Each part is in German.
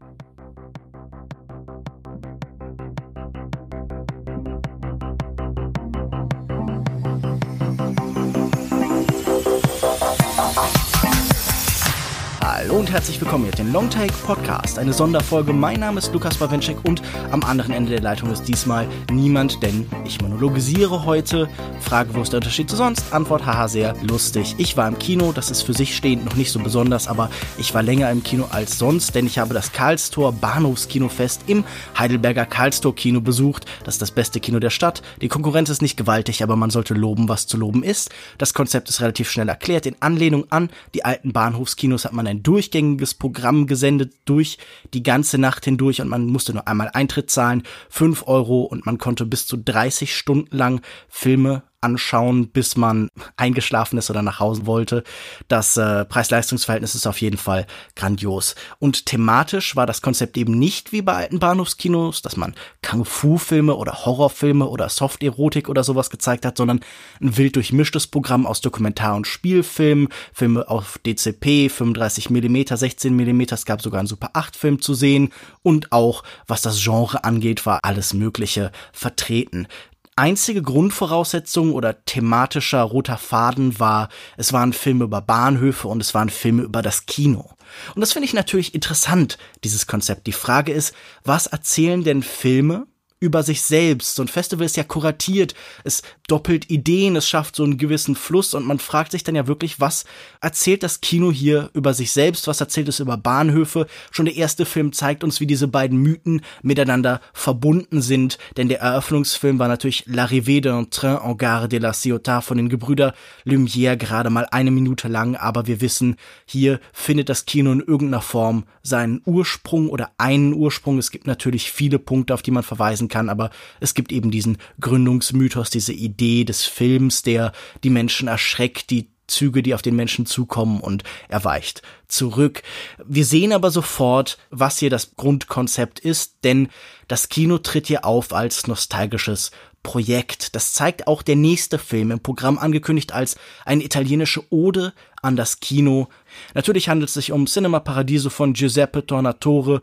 Thank you. Hallo und herzlich willkommen hier den Longtake Podcast, eine Sonderfolge. Mein Name ist Lukas Bawenschek und am anderen Ende der Leitung ist diesmal niemand, denn ich monologisiere heute. Frage, wo ist der Unterschied zu sonst? Antwort, haha, sehr lustig. Ich war im Kino, das ist für sich stehend noch nicht so besonders, aber ich war länger im Kino als sonst, denn ich habe das Karlstor Bahnhofskinofest im Heidelberger Karlstor Kino besucht. Das ist das beste Kino der Stadt. Die Konkurrenz ist nicht gewaltig, aber man sollte loben, was zu loben ist. Das Konzept ist relativ schnell erklärt. In Anlehnung an die alten Bahnhofskinos hat man ein durchgängiges Programm gesendet durch die ganze Nacht hindurch und man musste nur einmal Eintritt zahlen, fünf Euro und man konnte bis zu 30 Stunden lang Filme anschauen, bis man eingeschlafen ist oder nach Hause wollte. Das äh, Preis-Leistungs-Verhältnis ist auf jeden Fall grandios. Und thematisch war das Konzept eben nicht wie bei alten Bahnhofskinos, dass man Kung-Fu-Filme oder Horrorfilme oder Soft-Erotik oder sowas gezeigt hat, sondern ein wild durchmischtes Programm aus Dokumentar- und Spielfilmen, Filme auf DCP, 35 mm, 16 mm, es gab sogar einen Super 8-Film zu sehen und auch, was das Genre angeht, war alles Mögliche vertreten einzige Grundvoraussetzung oder thematischer roter Faden war, es waren Filme über Bahnhöfe und es waren Filme über das Kino. Und das finde ich natürlich interessant, dieses Konzept. Die Frage ist, was erzählen denn Filme über sich selbst. So ein Festival ist ja kuratiert, es doppelt Ideen, es schafft so einen gewissen Fluss und man fragt sich dann ja wirklich, was erzählt das Kino hier über sich selbst, was erzählt es über Bahnhöfe. Schon der erste Film zeigt uns, wie diese beiden Mythen miteinander verbunden sind, denn der Eröffnungsfilm war natürlich L'arrivée d'un train en gare de la Ciotat von den Gebrüder Lumière gerade mal eine Minute lang, aber wir wissen, hier findet das Kino in irgendeiner Form seinen Ursprung oder einen Ursprung. Es gibt natürlich viele Punkte, auf die man verweisen kann, aber es gibt eben diesen Gründungsmythos, diese Idee des Films, der die Menschen erschreckt, die Züge, die auf den Menschen zukommen und er weicht zurück. Wir sehen aber sofort, was hier das Grundkonzept ist, denn das Kino tritt hier auf als nostalgisches Projekt. Das zeigt auch der nächste Film im Programm angekündigt als eine italienische Ode an das Kino. Natürlich handelt es sich um Cinema Paradiso von Giuseppe Tornatore,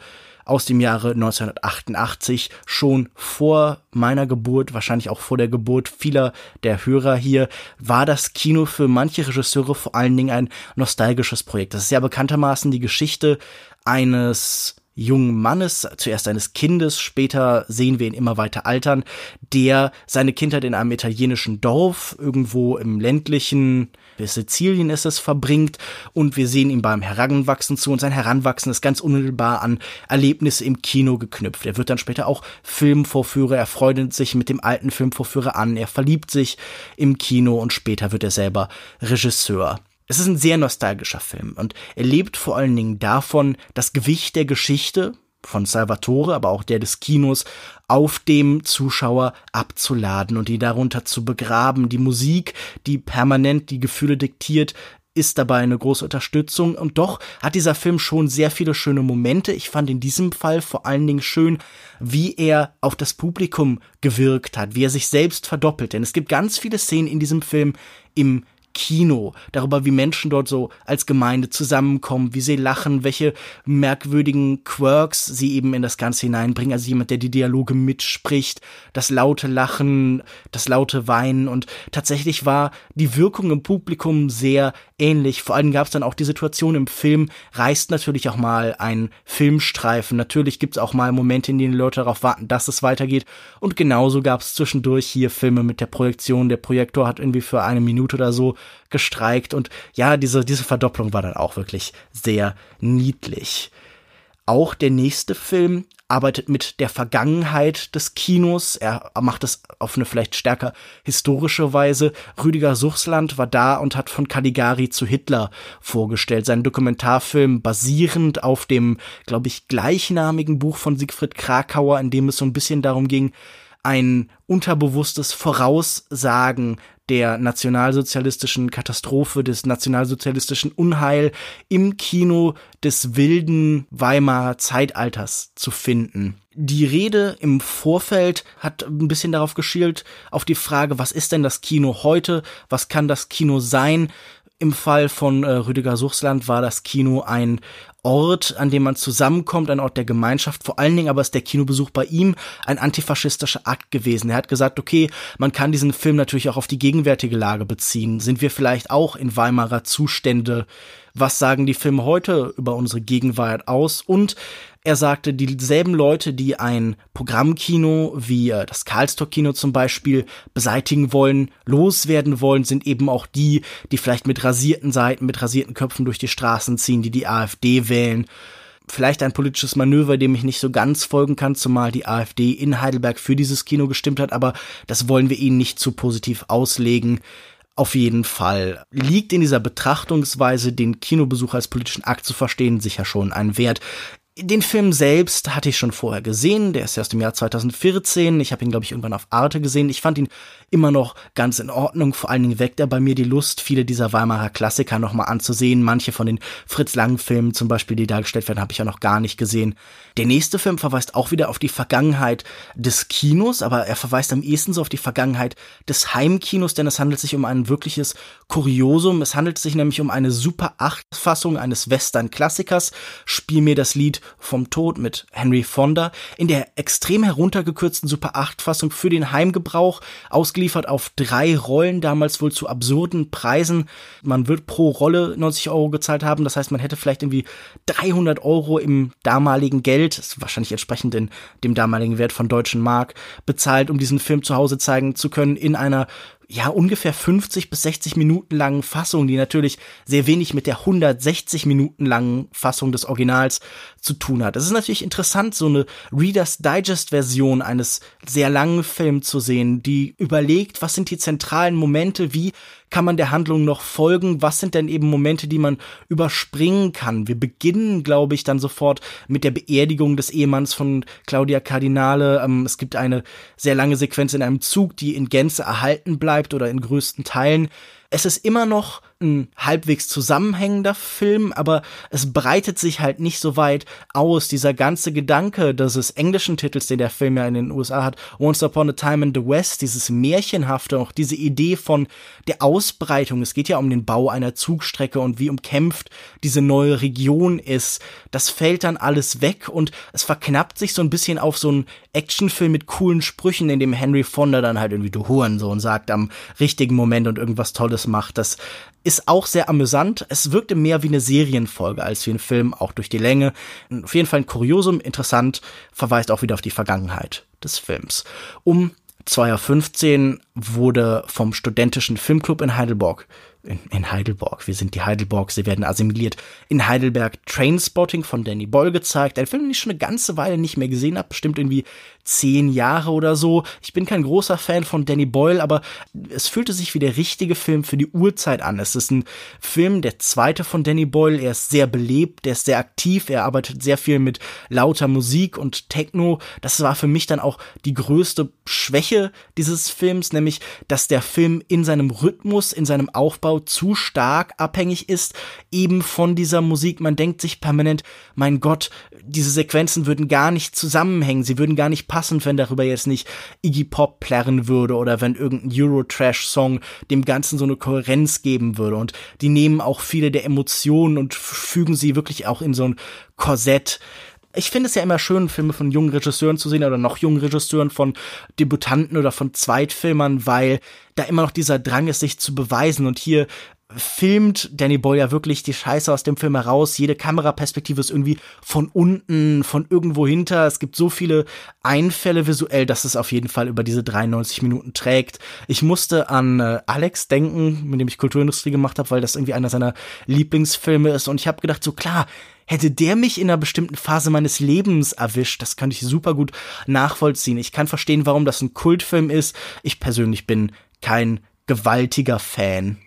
aus dem Jahre 1988, schon vor meiner Geburt, wahrscheinlich auch vor der Geburt vieler der Hörer hier, war das Kino für manche Regisseure vor allen Dingen ein nostalgisches Projekt. Das ist ja bekanntermaßen die Geschichte eines jungen Mannes, zuerst eines Kindes, später sehen wir ihn immer weiter altern, der seine Kindheit in einem italienischen Dorf irgendwo im ländlichen bis Sizilien ist es verbringt. Und wir sehen ihm beim Heranwachsen zu. Und sein Heranwachsen ist ganz unmittelbar an Erlebnisse im Kino geknüpft. Er wird dann später auch Filmvorführer, er freundet sich mit dem alten Filmvorführer an, er verliebt sich im Kino und später wird er selber Regisseur. Es ist ein sehr nostalgischer Film. Und er lebt vor allen Dingen davon, das Gewicht der Geschichte von Salvatore, aber auch der des Kinos, auf dem Zuschauer abzuladen und die darunter zu begraben. Die Musik, die permanent die Gefühle diktiert, ist dabei eine große Unterstützung und doch hat dieser Film schon sehr viele schöne Momente. Ich fand in diesem Fall vor allen Dingen schön, wie er auf das Publikum gewirkt hat, wie er sich selbst verdoppelt. Denn es gibt ganz viele Szenen in diesem Film im Kino, darüber, wie Menschen dort so als Gemeinde zusammenkommen, wie sie lachen, welche merkwürdigen Quirks sie eben in das Ganze hineinbringen. Also jemand, der die Dialoge mitspricht, das laute Lachen, das laute Weinen und tatsächlich war die Wirkung im Publikum sehr ähnlich. Vor allem gab es dann auch die Situation im Film, reißt natürlich auch mal ein Filmstreifen. Natürlich gibt es auch mal Momente, in denen Leute darauf warten, dass es weitergeht. Und genauso gab es zwischendurch hier Filme mit der Projektion. Der Projektor hat irgendwie für eine Minute oder so gestreikt. Und ja, diese, diese Verdopplung war dann auch wirklich sehr niedlich. Auch der nächste Film arbeitet mit der Vergangenheit des Kinos. Er macht es auf eine vielleicht stärker historische Weise. Rüdiger Suchsland war da und hat von Caligari zu Hitler vorgestellt. Sein Dokumentarfilm basierend auf dem, glaube ich, gleichnamigen Buch von Siegfried Krakauer, in dem es so ein bisschen darum ging, ein unterbewusstes Voraussagen der nationalsozialistischen Katastrophe, des nationalsozialistischen Unheil im Kino des wilden Weimarer Zeitalters zu finden. Die Rede im Vorfeld hat ein bisschen darauf geschielt, auf die Frage, was ist denn das Kino heute? Was kann das Kino sein? Im Fall von äh, Rüdiger Suchsland war das Kino ein Ort, an dem man zusammenkommt, ein Ort der Gemeinschaft. Vor allen Dingen aber ist der Kinobesuch bei ihm ein antifaschistischer Akt gewesen. Er hat gesagt, okay, man kann diesen Film natürlich auch auf die gegenwärtige Lage beziehen. Sind wir vielleicht auch in Weimarer Zustände? Was sagen die Filme heute über unsere Gegenwart aus? Und er sagte, dieselben Leute, die ein Programmkino wie äh, das Karlstor-Kino zum Beispiel beseitigen wollen, loswerden wollen, sind eben auch die, die vielleicht mit rasierten Seiten, mit rasierten Köpfen durch die Straßen ziehen, die die AfD wählen vielleicht ein politisches Manöver, dem ich nicht so ganz folgen kann, zumal die AfD in Heidelberg für dieses Kino gestimmt hat, aber das wollen wir ihnen nicht zu positiv auslegen. Auf jeden Fall liegt in dieser Betrachtungsweise, den Kinobesuch als politischen Akt zu verstehen, sicher schon ein Wert. Den Film selbst hatte ich schon vorher gesehen, der ist ja aus dem Jahr 2014. Ich habe ihn, glaube ich, irgendwann auf Arte gesehen. Ich fand ihn immer noch ganz in Ordnung. Vor allen Dingen weckt er bei mir die Lust, viele dieser Weimarer Klassiker nochmal anzusehen. Manche von den Fritz Lang-Filmen zum Beispiel, die dargestellt werden, habe ich ja noch gar nicht gesehen. Der nächste Film verweist auch wieder auf die Vergangenheit des Kinos, aber er verweist am ehesten so auf die Vergangenheit des Heimkinos, denn es handelt sich um ein wirkliches Kuriosum. Es handelt sich nämlich um eine Super 8-Fassung eines Western-Klassikers. Spiel mir das Lied vom Tod mit Henry Fonda in der extrem heruntergekürzten Super 8 Fassung für den Heimgebrauch, ausgeliefert auf drei Rollen, damals wohl zu absurden Preisen. Man wird pro Rolle 90 Euro gezahlt haben, das heißt, man hätte vielleicht irgendwie 300 Euro im damaligen Geld, wahrscheinlich entsprechend in dem damaligen Wert von deutschen Mark, bezahlt, um diesen Film zu Hause zeigen zu können in einer ja, ungefähr 50 bis 60 Minuten langen Fassung, die natürlich sehr wenig mit der 160 Minuten langen Fassung des Originals zu tun hat. Es ist natürlich interessant, so eine Reader's Digest Version eines sehr langen Films zu sehen, die überlegt, was sind die zentralen Momente, wie kann man der Handlung noch folgen? Was sind denn eben Momente, die man überspringen kann? Wir beginnen, glaube ich, dann sofort mit der Beerdigung des Ehemanns von Claudia Cardinale. Ähm, es gibt eine sehr lange Sequenz in einem Zug, die in Gänze erhalten bleibt oder in größten Teilen. Es ist immer noch ein halbwegs zusammenhängender Film, aber es breitet sich halt nicht so weit aus. Dieser ganze Gedanke dieses englischen Titels, den der Film ja in den USA hat, Once Upon a Time in the West, dieses Märchenhafte, auch diese Idee von der Ausbreitung. Es geht ja um den Bau einer Zugstrecke und wie umkämpft diese neue Region ist. Das fällt dann alles weg und es verknappt sich so ein bisschen auf so einen Actionfilm mit coolen Sprüchen, in dem Henry Fonda dann halt irgendwie du Hurensohn sagt am richtigen Moment und irgendwas Tolles macht. Das ist auch sehr amüsant. Es wirkte mehr wie eine Serienfolge als wie ein Film, auch durch die Länge. Auf jeden Fall ein Kuriosum, interessant, verweist auch wieder auf die Vergangenheit des Films. Um 2015 wurde vom Studentischen Filmclub in Heidelberg in, Heidelberg. Wir sind die Heidelberg, sie werden assimiliert. In Heidelberg Trainspotting von Danny Boyle gezeigt. Ein Film, den ich schon eine ganze Weile nicht mehr gesehen habe, bestimmt irgendwie zehn Jahre oder so. Ich bin kein großer Fan von Danny Boyle, aber es fühlte sich wie der richtige Film für die Uhrzeit an. Es ist ein Film, der zweite von Danny Boyle. Er ist sehr belebt, er ist sehr aktiv, er arbeitet sehr viel mit lauter Musik und Techno. Das war für mich dann auch die größte Schwäche dieses Films, nämlich, dass der Film in seinem Rhythmus, in seinem Aufbau zu stark abhängig ist, eben von dieser Musik. Man denkt sich permanent, mein Gott, diese Sequenzen würden gar nicht zusammenhängen, sie würden gar nicht passen, wenn darüber jetzt nicht Iggy Pop plärren würde oder wenn irgendein Eurotrash-Song dem Ganzen so eine Kohärenz geben würde. Und die nehmen auch viele der Emotionen und fügen sie wirklich auch in so ein Korsett ich finde es ja immer schön, Filme von jungen Regisseuren zu sehen oder noch jungen Regisseuren von Debutanten oder von Zweitfilmern, weil da immer noch dieser Drang ist, sich zu beweisen. Und hier filmt Danny Boyle ja wirklich die Scheiße aus dem Film heraus. Jede Kameraperspektive ist irgendwie von unten, von irgendwo hinter. Es gibt so viele Einfälle visuell, dass es auf jeden Fall über diese 93 Minuten trägt. Ich musste an äh, Alex denken, mit dem ich Kulturindustrie gemacht habe, weil das irgendwie einer seiner Lieblingsfilme ist. Und ich habe gedacht, so klar, hätte der mich in einer bestimmten Phase meines Lebens erwischt, das kann ich super gut nachvollziehen. Ich kann verstehen, warum das ein Kultfilm ist. Ich persönlich bin kein gewaltiger Fan.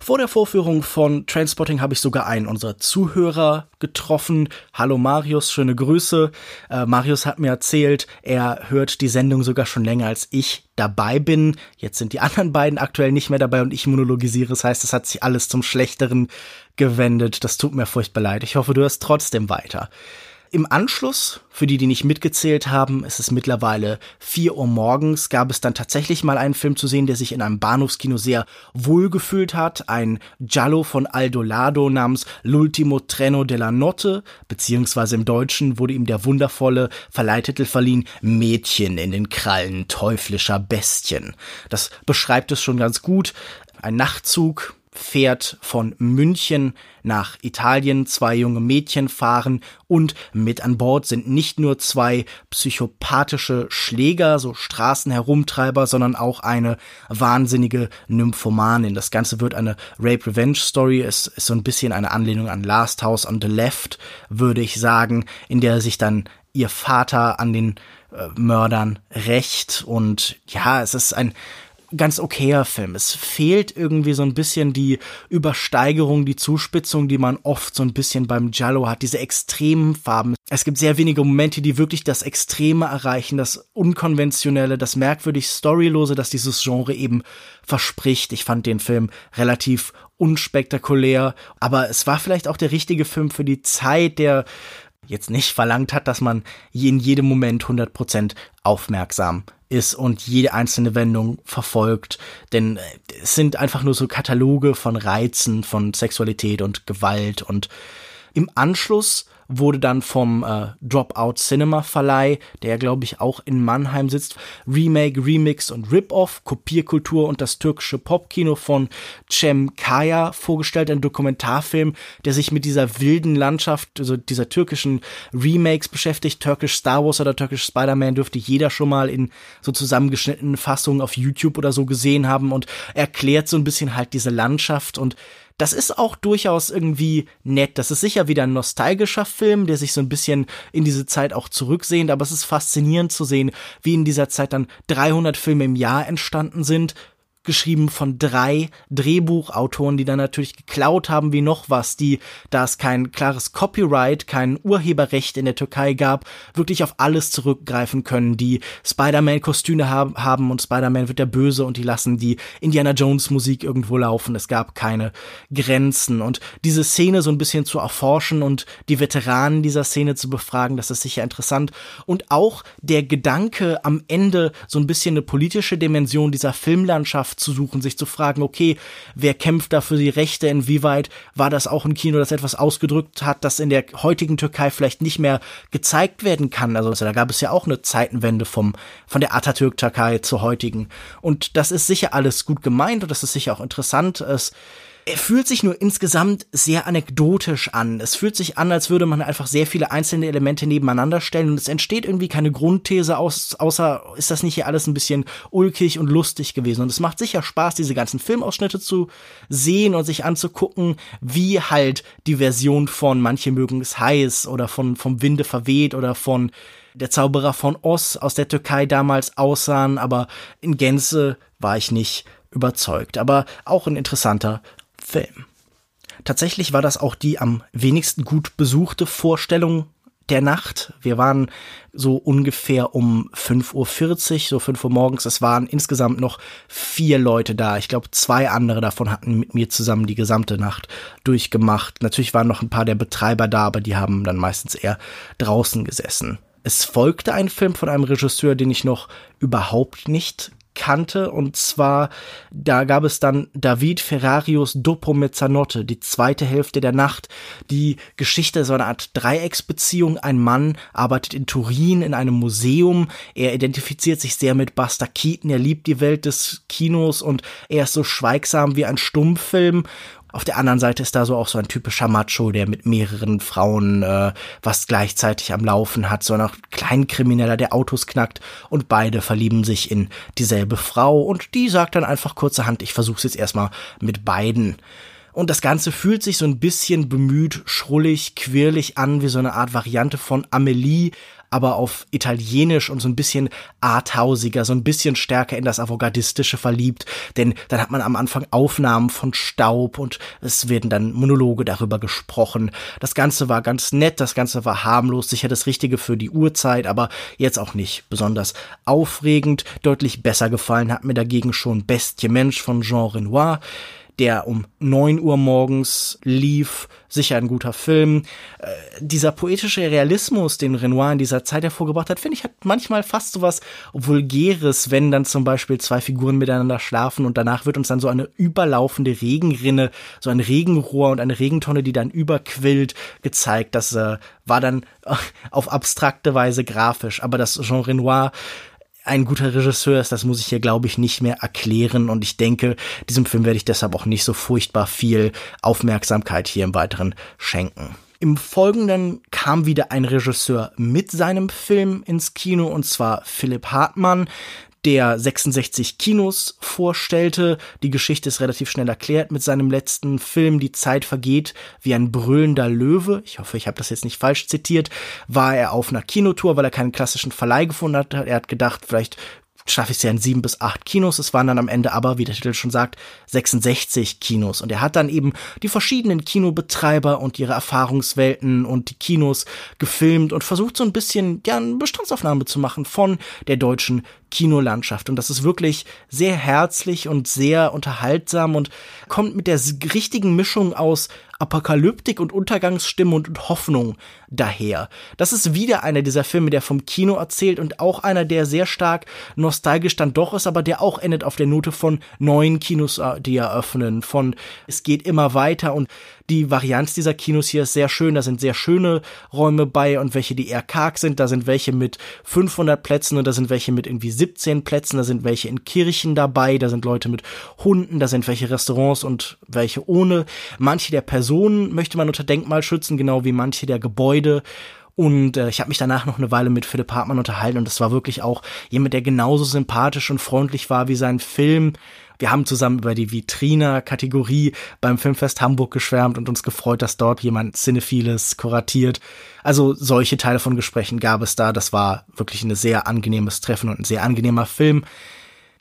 Vor der Vorführung von Transporting habe ich sogar einen unserer Zuhörer getroffen. Hallo Marius, schöne Grüße. Äh, Marius hat mir erzählt, er hört die Sendung sogar schon länger als ich dabei bin. Jetzt sind die anderen beiden aktuell nicht mehr dabei und ich monologisiere. Das heißt, es hat sich alles zum Schlechteren gewendet. Das tut mir furchtbar leid. Ich hoffe, du hörst trotzdem weiter. Im Anschluss, für die, die nicht mitgezählt haben, ist es mittlerweile vier Uhr morgens, gab es dann tatsächlich mal einen Film zu sehen, der sich in einem Bahnhofskino sehr wohlgefühlt hat. Ein Giallo von Aldo Lado namens L'ultimo treno della notte, beziehungsweise im Deutschen wurde ihm der wundervolle Verleihtitel verliehen, Mädchen in den Krallen teuflischer Bestien. Das beschreibt es schon ganz gut. Ein Nachtzug fährt von München nach Italien. Zwei junge Mädchen fahren und mit an Bord sind nicht nur zwei psychopathische Schläger, so Straßenherumtreiber, sondern auch eine wahnsinnige Nymphomanin. Das Ganze wird eine Rape-Revenge-Story. Es ist so ein bisschen eine Anlehnung an Last House on the Left, würde ich sagen, in der sich dann ihr Vater an den äh, Mördern rächt und ja, es ist ein ganz okayer Film. Es fehlt irgendwie so ein bisschen die Übersteigerung, die Zuspitzung, die man oft so ein bisschen beim Giallo hat, diese extremen Farben. Es gibt sehr wenige Momente, die wirklich das Extreme erreichen, das Unkonventionelle, das merkwürdig Storylose, das dieses Genre eben verspricht. Ich fand den Film relativ unspektakulär, aber es war vielleicht auch der richtige Film für die Zeit, der jetzt nicht verlangt hat, dass man in jedem Moment 100% aufmerksam ist und jede einzelne Wendung verfolgt, denn äh, es sind einfach nur so Kataloge von Reizen, von Sexualität und Gewalt. Und im Anschluss wurde dann vom äh, Dropout Cinema Verleih, der glaube ich auch in Mannheim sitzt, Remake, Remix und Rip-Off, Kopierkultur und das türkische Popkino von Cem Kaya vorgestellt, ein Dokumentarfilm, der sich mit dieser wilden Landschaft, also dieser türkischen Remakes beschäftigt. Türkisch Star Wars oder Türkisch Spider-Man dürfte jeder schon mal in so zusammengeschnittenen Fassungen auf YouTube oder so gesehen haben und erklärt so ein bisschen halt diese Landschaft und das ist auch durchaus irgendwie nett. Das ist sicher wieder ein nostalgischer Film, der sich so ein bisschen in diese Zeit auch zurücksehnt, aber es ist faszinierend zu sehen, wie in dieser Zeit dann 300 Filme im Jahr entstanden sind geschrieben von drei Drehbuchautoren, die dann natürlich geklaut haben wie noch was, die, da es kein klares Copyright, kein Urheberrecht in der Türkei gab, wirklich auf alles zurückgreifen können, die Spider-Man-Kostüme haben und Spider-Man wird der Böse und die lassen die Indiana Jones Musik irgendwo laufen. Es gab keine Grenzen. Und diese Szene so ein bisschen zu erforschen und die Veteranen dieser Szene zu befragen, das ist sicher interessant. Und auch der Gedanke am Ende so ein bisschen eine politische Dimension dieser Filmlandschaft zu suchen, sich zu fragen, okay, wer kämpft da für die Rechte, inwieweit war das auch ein Kino, das etwas ausgedrückt hat, das in der heutigen Türkei vielleicht nicht mehr gezeigt werden kann. Also da gab es ja auch eine Zeitenwende vom, von der Atatürk-Türkei zur heutigen. Und das ist sicher alles gut gemeint und das ist sicher auch interessant. Es er fühlt sich nur insgesamt sehr anekdotisch an. Es fühlt sich an, als würde man einfach sehr viele einzelne Elemente nebeneinander stellen und es entsteht irgendwie keine Grundthese aus, außer ist das nicht hier alles ein bisschen ulkig und lustig gewesen. Und es macht sicher Spaß, diese ganzen Filmausschnitte zu sehen und sich anzugucken, wie halt die Version von Manche mögen es heiß oder von vom Winde verweht oder von der Zauberer von Oz aus der Türkei damals aussahen, aber in Gänze war ich nicht überzeugt. Aber auch ein interessanter Film. Tatsächlich war das auch die am wenigsten gut besuchte Vorstellung der Nacht. Wir waren so ungefähr um 5.40 Uhr, so 5 Uhr morgens. Es waren insgesamt noch vier Leute da. Ich glaube, zwei andere davon hatten mit mir zusammen die gesamte Nacht durchgemacht. Natürlich waren noch ein paar der Betreiber da, aber die haben dann meistens eher draußen gesessen. Es folgte ein Film von einem Regisseur, den ich noch überhaupt nicht kannte. Und zwar, da gab es dann David Ferrarios Dopo Mezzanotte, die zweite Hälfte der Nacht. Die Geschichte so eine Art Dreiecksbeziehung. Ein Mann arbeitet in Turin in einem Museum. Er identifiziert sich sehr mit Buster Keaton. Er liebt die Welt des Kinos und er ist so schweigsam wie ein Stummfilm. Auf der anderen Seite ist da so auch so ein typischer Macho, der mit mehreren Frauen äh, was gleichzeitig am Laufen hat, so ein Kleinkrimineller, der Autos knackt und beide verlieben sich in dieselbe Frau und die sagt dann einfach kurzerhand, ich versuch's jetzt erstmal mit beiden. Und das Ganze fühlt sich so ein bisschen bemüht, schrullig, quirlig an, wie so eine Art Variante von Amelie, aber auf Italienisch und so ein bisschen arthausiger, so ein bisschen stärker in das Avantgardistische verliebt, denn dann hat man am Anfang Aufnahmen von Staub und es werden dann Monologe darüber gesprochen. Das Ganze war ganz nett, das Ganze war harmlos, sicher das Richtige für die Uhrzeit, aber jetzt auch nicht besonders aufregend. Deutlich besser gefallen hat mir dagegen schon Bestie Mensch von Jean Renoir der um neun Uhr morgens lief. Sicher ein guter Film. Äh, dieser poetische Realismus, den Renoir in dieser Zeit hervorgebracht hat, finde ich, hat manchmal fast so was Vulgäres, wenn dann zum Beispiel zwei Figuren miteinander schlafen und danach wird uns dann so eine überlaufende Regenrinne, so ein Regenrohr und eine Regentonne, die dann überquillt, gezeigt. Das äh, war dann auf abstrakte Weise grafisch. Aber das Jean Renoir ein guter Regisseur ist, das muss ich hier, glaube ich, nicht mehr erklären. Und ich denke, diesem Film werde ich deshalb auch nicht so furchtbar viel Aufmerksamkeit hier im Weiteren schenken. Im Folgenden kam wieder ein Regisseur mit seinem Film ins Kino, und zwar Philipp Hartmann der 66 Kinos vorstellte. Die Geschichte ist relativ schnell erklärt mit seinem letzten Film Die Zeit vergeht wie ein brüllender Löwe. Ich hoffe, ich habe das jetzt nicht falsch zitiert. War er auf einer Kinotour, weil er keinen klassischen Verleih gefunden hat. Er hat gedacht, vielleicht schaffe ich es ja in sieben bis acht Kinos. Es waren dann am Ende aber, wie der Titel schon sagt, 66 Kinos. Und er hat dann eben die verschiedenen Kinobetreiber und ihre Erfahrungswelten und die Kinos gefilmt und versucht so ein bisschen, ja, Bestandsaufnahme zu machen von der deutschen Kinolandschaft. Und das ist wirklich sehr herzlich und sehr unterhaltsam und kommt mit der richtigen Mischung aus Apokalyptik und Untergangsstimme und Hoffnung daher. Das ist wieder einer dieser Filme, der vom Kino erzählt und auch einer, der sehr stark nostalgisch dann doch ist, aber der auch endet auf der Note von neuen Kinos, äh, die eröffnen, von es geht immer weiter und die Varianz dieser Kinos hier ist sehr schön. Da sind sehr schöne Räume bei und welche, die eher karg sind. Da sind welche mit 500 Plätzen und da sind welche mit irgendwie 17 Plätzen. Da sind welche in Kirchen dabei. Da sind Leute mit Hunden. Da sind welche Restaurants und welche ohne. Manche der Personen möchte man unter Denkmal schützen, genau wie manche der Gebäude. Und äh, ich habe mich danach noch eine Weile mit Philipp Hartmann unterhalten und das war wirklich auch jemand, der genauso sympathisch und freundlich war wie sein Film. Wir haben zusammen über die Vitrina-Kategorie beim Filmfest Hamburg geschwärmt und uns gefreut, dass dort jemand Cinephiles kuratiert. Also solche Teile von Gesprächen gab es da. Das war wirklich ein sehr angenehmes Treffen und ein sehr angenehmer Film.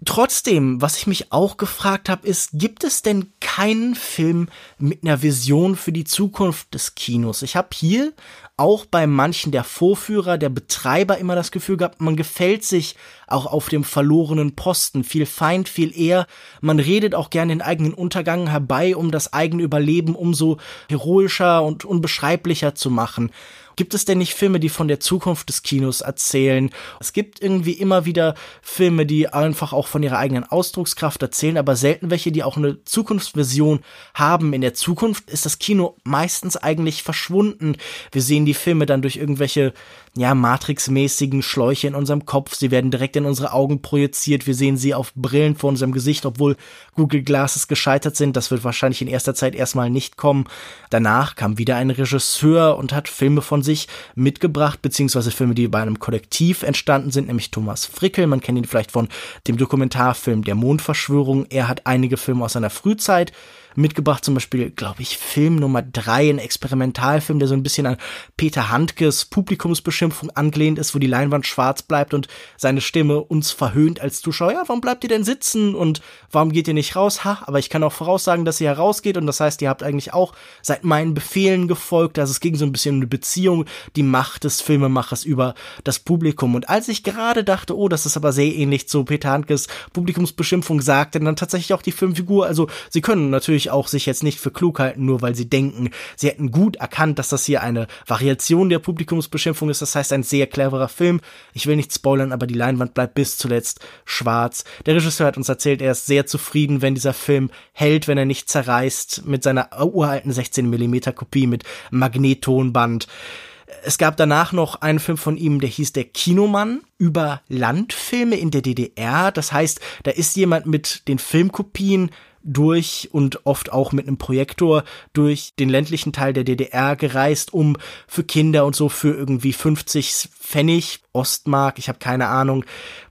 Trotzdem, was ich mich auch gefragt habe, ist, gibt es denn keinen Film mit einer Vision für die Zukunft des Kinos? Ich habe hier auch bei manchen der Vorführer, der Betreiber immer das Gefühl gehabt, man gefällt sich auch auf dem verlorenen Posten, viel Feind, viel eher. Man redet auch gerne den eigenen Untergang herbei, um das eigene Überleben umso heroischer und unbeschreiblicher zu machen. Gibt es denn nicht Filme, die von der Zukunft des Kinos erzählen? Es gibt irgendwie immer wieder Filme, die einfach auch von ihrer eigenen Ausdruckskraft erzählen, aber selten welche, die auch eine Zukunftsvision haben. In der Zukunft ist das Kino meistens eigentlich verschwunden. Wir sehen die Filme dann durch irgendwelche ja, Matrix-mäßigen Schläuche in unserem Kopf. Sie werden direkt in unsere Augen projiziert. Wir sehen sie auf Brillen vor unserem Gesicht, obwohl Google Glasses gescheitert sind. Das wird wahrscheinlich in erster Zeit erstmal nicht kommen. Danach kam wieder ein Regisseur und hat Filme von sich mitgebracht, beziehungsweise Filme, die bei einem Kollektiv entstanden sind, nämlich Thomas Frickel. Man kennt ihn vielleicht von dem Dokumentarfilm Der Mondverschwörung. Er hat einige Filme aus seiner Frühzeit mitgebracht, zum Beispiel, glaube ich, Film Nummer drei, ein Experimentalfilm, der so ein bisschen an Peter Handkes Publikumsbeschimpfung angelehnt ist, wo die Leinwand schwarz bleibt und seine Stimme uns verhöhnt als Zuschauer. Ja, warum bleibt ihr denn sitzen und warum geht ihr nicht raus? Ha, aber ich kann auch voraussagen, dass ihr herausgeht und das heißt, ihr habt eigentlich auch seit meinen Befehlen gefolgt. Also es ging so ein bisschen um eine Beziehung, die Macht des Filmemachers über das Publikum. Und als ich gerade dachte, oh, das ist aber sehr ähnlich zu Peter Handkes Publikumsbeschimpfung, sagte dann tatsächlich auch die Filmfigur, also sie können natürlich auch sich jetzt nicht für klug halten, nur weil sie denken, sie hätten gut erkannt, dass das hier eine Variation der Publikumsbeschimpfung ist. Das heißt, ein sehr cleverer Film. Ich will nicht spoilern, aber die Leinwand bleibt bis zuletzt schwarz. Der Regisseur hat uns erzählt, er ist sehr zufrieden, wenn dieser Film hält, wenn er nicht zerreißt, mit seiner uralten 16 mm Kopie mit Magnettonband. Es gab danach noch einen Film von ihm, der hieß Der Kinomann über Landfilme in der DDR. Das heißt, da ist jemand mit den Filmkopien durch und oft auch mit einem Projektor durch den ländlichen Teil der DDR gereist, um für Kinder und so für irgendwie 50 Pfennig, Ostmark, ich habe keine Ahnung,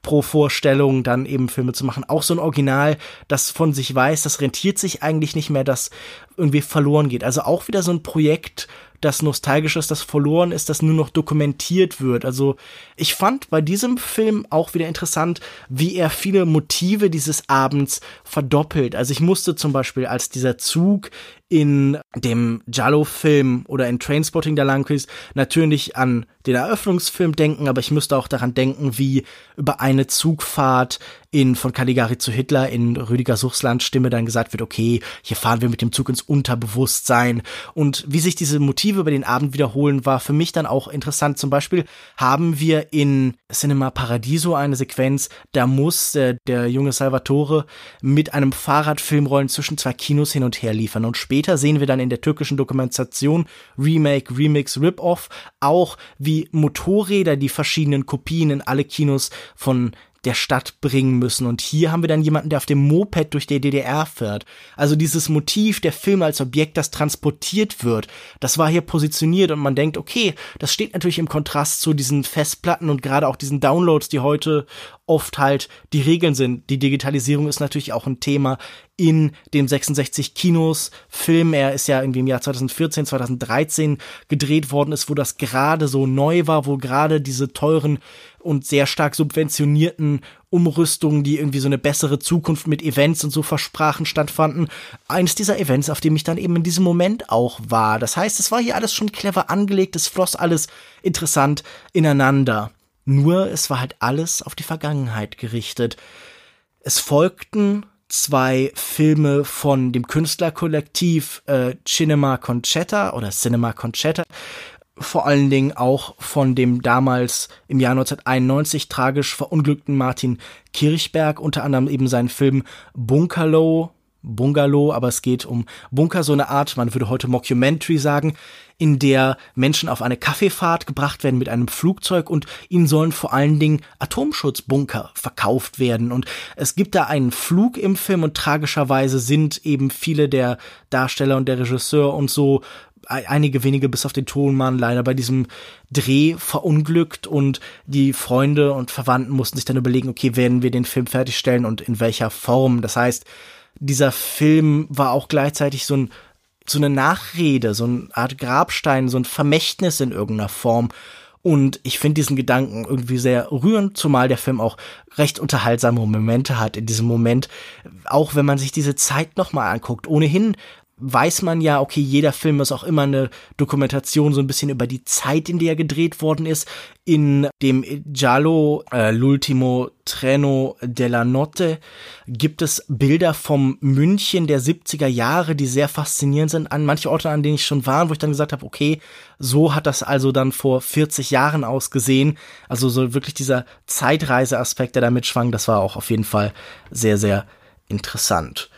pro Vorstellung dann eben Filme zu machen. Auch so ein Original, das von sich weiß, das rentiert sich eigentlich nicht mehr, das irgendwie verloren geht. Also auch wieder so ein Projekt, das nostalgisch ist, das verloren ist, das nur noch dokumentiert wird. Also ich fand bei diesem Film auch wieder interessant, wie er viele Motive dieses Abends verdoppelt. Also ich musste zum Beispiel, als dieser Zug in dem Jallo-Film oder in Trainspotting der Langquist natürlich an den Eröffnungsfilm denken, aber ich müsste auch daran denken, wie über eine Zugfahrt in von Caligari zu Hitler in Rüdiger Suchslands Stimme dann gesagt wird, okay, hier fahren wir mit dem Zug ins Unterbewusstsein. Und wie sich diese Motive über den Abend wiederholen, war für mich dann auch interessant. Zum Beispiel haben wir in Cinema Paradiso eine Sequenz, da muss äh, der junge Salvatore mit einem Fahrradfilmrollen zwischen zwei Kinos hin und her liefern. Und später sehen wir dann in der türkischen Dokumentation Remake, Remix, Rip-Off auch, wie Motorräder die verschiedenen Kopien in alle Kinos von der Stadt bringen müssen. Und hier haben wir dann jemanden, der auf dem Moped durch die DDR fährt. Also dieses Motiv der Film als Objekt, das transportiert wird, das war hier positioniert und man denkt, okay, das steht natürlich im Kontrast zu diesen Festplatten und gerade auch diesen Downloads, die heute oft halt die Regeln sind. Die Digitalisierung ist natürlich auch ein Thema in den 66 Kinos. Film, er ist ja irgendwie im Jahr 2014, 2013 gedreht worden ist, wo das gerade so neu war, wo gerade diese teuren und sehr stark subventionierten Umrüstungen, die irgendwie so eine bessere Zukunft mit Events und so versprachen, stattfanden. Eines dieser Events, auf dem ich dann eben in diesem Moment auch war. Das heißt, es war hier alles schon clever angelegt, es floss alles interessant ineinander. Nur es war halt alles auf die Vergangenheit gerichtet. Es folgten zwei Filme von dem Künstlerkollektiv äh, Cinema Concetta oder Cinema Concetta vor allen Dingen auch von dem damals im Jahr 1991 tragisch verunglückten Martin Kirchberg, unter anderem eben seinen Film Bunkerlow, Bungalow, aber es geht um Bunker, so eine Art, man würde heute Mockumentary sagen, in der Menschen auf eine Kaffeefahrt gebracht werden mit einem Flugzeug und ihnen sollen vor allen Dingen Atomschutzbunker verkauft werden. Und es gibt da einen Flug im Film und tragischerweise sind eben viele der Darsteller und der Regisseur und so einige wenige bis auf den Tonmann leider bei diesem Dreh verunglückt und die Freunde und Verwandten mussten sich dann überlegen, okay, werden wir den Film fertigstellen und in welcher Form. Das heißt, dieser Film war auch gleichzeitig so ein so eine Nachrede, so eine Art Grabstein, so ein Vermächtnis in irgendeiner Form. Und ich finde diesen Gedanken irgendwie sehr rührend, zumal der Film auch recht unterhaltsame Momente hat in diesem Moment. Auch wenn man sich diese Zeit nochmal anguckt. Ohnehin weiß man ja, okay, jeder Film ist auch immer eine Dokumentation so ein bisschen über die Zeit, in der er gedreht worden ist. In dem Giallo äh, L'ultimo treno della notte gibt es Bilder vom München der 70er Jahre, die sehr faszinierend sind, an manche Orte, an denen ich schon war, wo ich dann gesagt habe, okay, so hat das also dann vor 40 Jahren ausgesehen. Also so wirklich dieser Zeitreiseaspekt, der da mitschwang, das war auch auf jeden Fall sehr, sehr interessant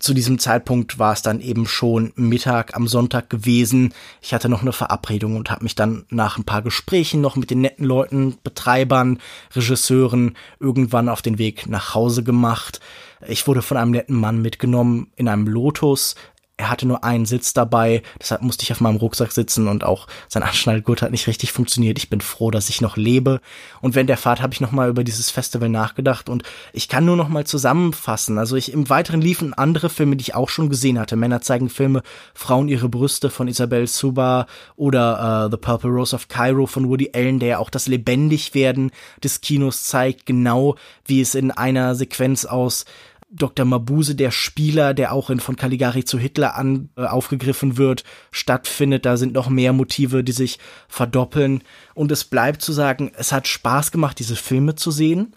zu diesem Zeitpunkt war es dann eben schon Mittag am Sonntag gewesen. Ich hatte noch eine Verabredung und habe mich dann nach ein paar Gesprächen noch mit den netten Leuten, Betreibern, Regisseuren irgendwann auf den Weg nach Hause gemacht. Ich wurde von einem netten Mann mitgenommen in einem Lotus er hatte nur einen Sitz dabei, deshalb musste ich auf meinem Rucksack sitzen und auch sein Anschnallgurt hat nicht richtig funktioniert. Ich bin froh, dass ich noch lebe. Und während der Fahrt habe ich nochmal über dieses Festival nachgedacht und ich kann nur nochmal zusammenfassen. Also ich im Weiteren liefen andere Filme, die ich auch schon gesehen hatte. Männer zeigen Filme, Frauen ihre Brüste von Isabel Suba oder uh, The Purple Rose of Cairo von Woody Allen, der auch das Lebendigwerden des Kinos zeigt, genau wie es in einer Sequenz aus Dr. Mabuse, der Spieler, der auch in von Caligari zu Hitler an äh, aufgegriffen wird, stattfindet. Da sind noch mehr Motive, die sich verdoppeln. Und es bleibt zu sagen, es hat Spaß gemacht, diese Filme zu sehen.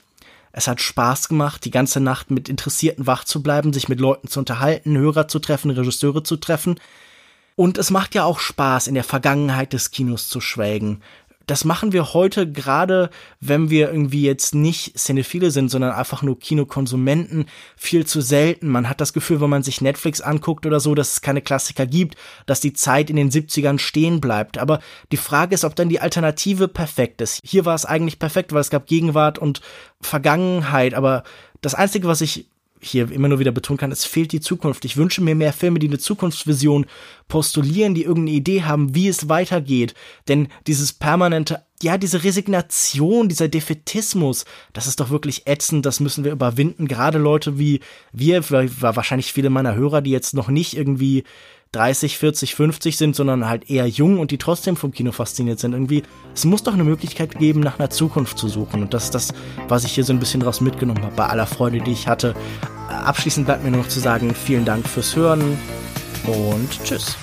Es hat Spaß gemacht, die ganze Nacht mit Interessierten wach zu bleiben, sich mit Leuten zu unterhalten, Hörer zu treffen, Regisseure zu treffen. Und es macht ja auch Spaß, in der Vergangenheit des Kinos zu schwelgen das machen wir heute gerade, wenn wir irgendwie jetzt nicht Cinephile sind, sondern einfach nur Kinokonsumenten, viel zu selten. Man hat das Gefühl, wenn man sich Netflix anguckt oder so, dass es keine Klassiker gibt, dass die Zeit in den 70ern stehen bleibt. Aber die Frage ist, ob dann die Alternative perfekt ist. Hier war es eigentlich perfekt, weil es gab Gegenwart und Vergangenheit, aber das Einzige, was ich hier immer nur wieder betonen kann, es fehlt die Zukunft. Ich wünsche mir mehr Filme, die eine Zukunftsvision postulieren, die irgendeine Idee haben, wie es weitergeht. Denn dieses permanente, ja, diese Resignation, dieser Defetismus, das ist doch wirklich ätzend, das müssen wir überwinden. Gerade Leute wie wir, wahrscheinlich viele meiner Hörer, die jetzt noch nicht irgendwie 30, 40, 50 sind, sondern halt eher jung und die trotzdem vom Kino fasziniert sind. Irgendwie, es muss doch eine Möglichkeit geben, nach einer Zukunft zu suchen. Und das ist das, was ich hier so ein bisschen draus mitgenommen habe, bei aller Freude, die ich hatte. Abschließend bleibt mir nur noch zu sagen, vielen Dank fürs Hören. und tschüss.